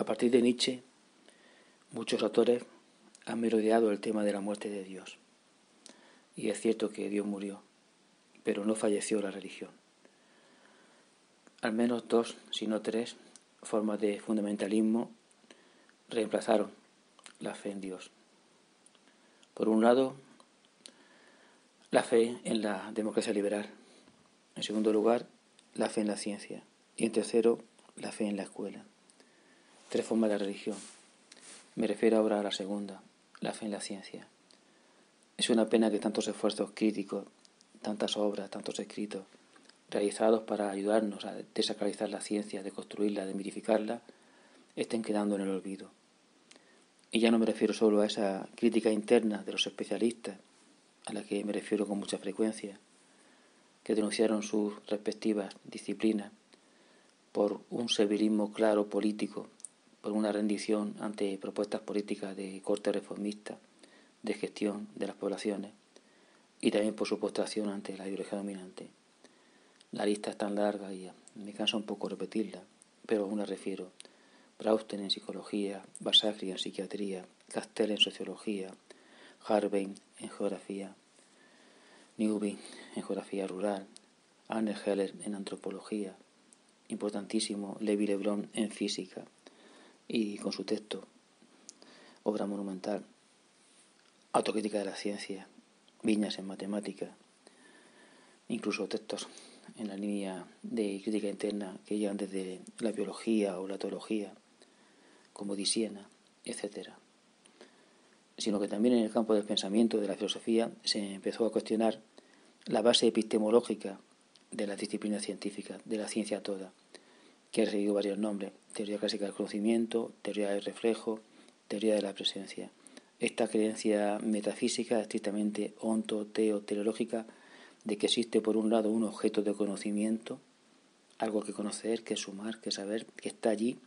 A partir de Nietzsche, muchos autores han merodeado el tema de la muerte de Dios. Y es cierto que Dios murió, pero no falleció la religión. Al menos dos, si no tres, formas de fundamentalismo reemplazaron la fe en Dios. Por un lado, la fe en la democracia liberal. En segundo lugar, la fe en la ciencia. Y en tercero, la fe en la escuela. Tres formas de religión. Me refiero ahora a la segunda, la fe en la ciencia. Es una pena que tantos esfuerzos críticos, tantas obras, tantos escritos, realizados para ayudarnos a desacralizar la ciencia, de construirla, de mitificarla, estén quedando en el olvido. Y ya no me refiero solo a esa crítica interna de los especialistas, a la que me refiero con mucha frecuencia, que denunciaron sus respectivas disciplinas por un servilismo claro político, por una rendición ante propuestas políticas de corte reformista, de gestión de las poblaciones, y también por su postración ante la ideología dominante. La lista es tan larga y me cansa un poco repetirla, pero aún la refiero. Brausten en psicología, Basagri en psiquiatría, Castell en sociología, Harvey en geografía, Newby en geografía rural, Anne Heller en antropología, importantísimo Levi Lebron en física y con su texto, obra monumental, Autocrítica de la ciencia, Viñas en matemática, incluso textos en la línea de crítica interna que llegan desde la biología o la teología, como Disiena, etc. Sino que también en el campo del pensamiento, de la filosofía, se empezó a cuestionar la base epistemológica de la disciplina científica, de la ciencia toda, que ha recibido varios nombres, teoría clásica del conocimiento, teoría del reflejo, teoría de la presencia. Esta creencia metafísica, estrictamente onto, teo, teleológica, de que existe por un lado un objeto de conocimiento, algo que conocer, que sumar, que saber, que está allí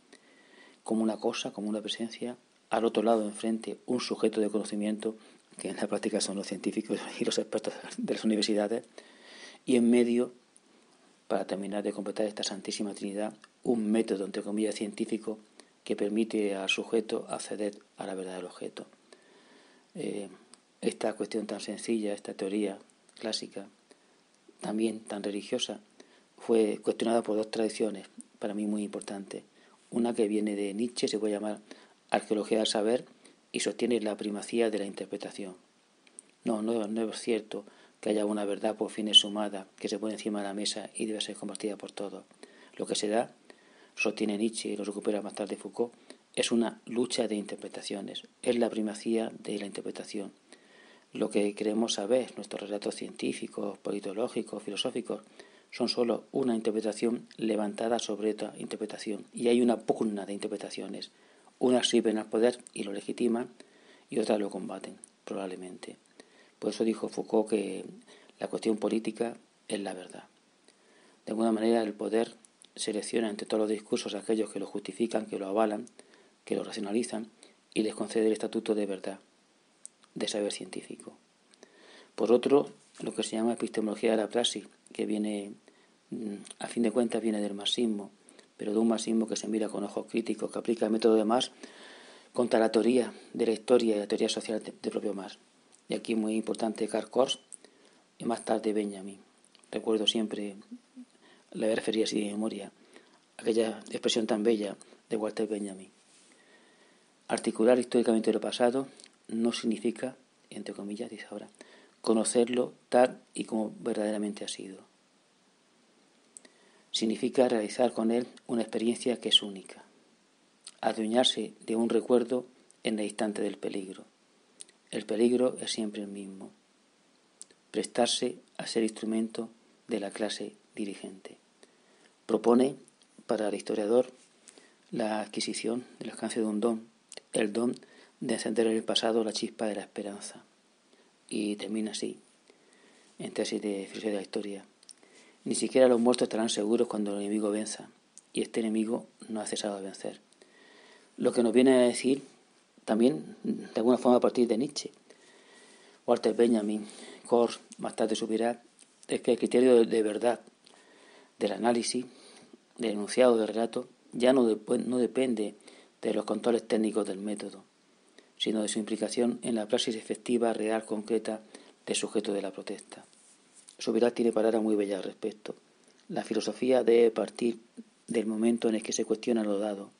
como una cosa, como una presencia, al otro lado, enfrente, un sujeto de conocimiento, que en la práctica son los científicos y los expertos de las universidades, y en medio, para terminar de completar esta Santísima Trinidad, un método, entre comillas, científico que permite al sujeto acceder a la verdad del objeto. Eh, esta cuestión tan sencilla, esta teoría clásica, también tan religiosa, fue cuestionada por dos tradiciones para mí muy importantes. Una que viene de Nietzsche, se puede llamar arqueología del saber, y sostiene la primacía de la interpretación. No, no, no es cierto que haya una verdad por fines sumada que se pone encima de la mesa y debe ser compartida por todos. Lo que se da, sostiene Nietzsche y lo recupera más tarde Foucault, es una lucha de interpretaciones, es la primacía de la interpretación. Lo que queremos saber, nuestros relatos científicos, politológicos, filosóficos, son sólo una interpretación levantada sobre otra interpretación. Y hay una pugna de interpretaciones. Unas sirven al poder y lo legitiman y otras lo combaten, probablemente. Por eso dijo Foucault que la cuestión política es la verdad. De alguna manera el poder selecciona entre todos los discursos aquellos que lo justifican, que lo avalan, que lo racionalizan y les concede el estatuto de verdad, de saber científico. Por otro, lo que se llama epistemología de la praxis, que viene Mm, a fin de cuentas viene del marxismo, pero de un marxismo que se mira con ojos críticos, que aplica el método de Marx contra la teoría de la historia y la teoría social de, propio Marx. Y aquí muy importante Karl Kors y más tarde Benjamin. Recuerdo siempre, la refería así de memoria, aquella expresión tan bella de Walter Benjamin. Articular históricamente lo pasado no significa, entre comillas, dice ahora, conocerlo tal y como verdaderamente ha sido significa realizar con él una experiencia que es única, adueñarse de un recuerdo en el instante del peligro. El peligro es siempre el mismo, prestarse a ser instrumento de la clase dirigente. Propone para el historiador la adquisición del alcance de un don, el don de encender en el pasado la chispa de la esperanza. Y termina así, en tesis de filosofía de la historia. Ni siquiera los muertos estarán seguros cuando el enemigo venza, y este enemigo no ha cesado de vencer. Lo que nos viene a decir también, de alguna forma, a partir de Nietzsche, Walter Benjamin, Kors, más tarde subirá, es que el criterio de verdad del análisis, del enunciado del relato, ya no, no depende de los controles técnicos del método, sino de su implicación en la praxis efectiva, real, concreta del sujeto de la protesta. Subirá tiene palabras muy bellas al respecto. La filosofía debe partir del momento en el que se cuestiona lo dado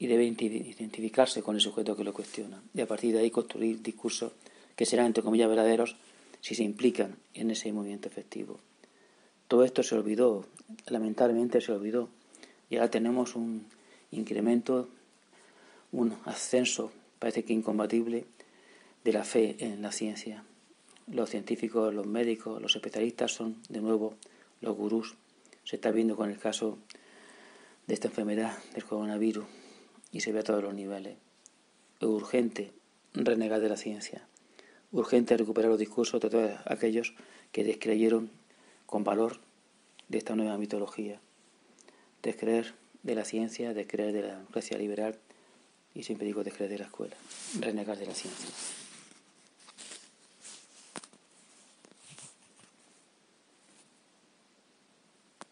y debe identificarse con el sujeto que lo cuestiona y a partir de ahí construir discursos que serán, entre comillas, verdaderos si se implican en ese movimiento efectivo. Todo esto se olvidó, lamentablemente se olvidó, y ahora tenemos un incremento, un ascenso, parece que incompatible, de la fe en la ciencia. Los científicos, los médicos, los especialistas son de nuevo los gurús. Se está viendo con el caso de esta enfermedad del coronavirus y se ve a todos los niveles. Es urgente renegar de la ciencia, urgente recuperar los discursos de todos aquellos que descreyeron con valor de esta nueva mitología, descreer de la ciencia, descreer de la democracia liberal y siempre digo descreer de la escuela, renegar de la ciencia.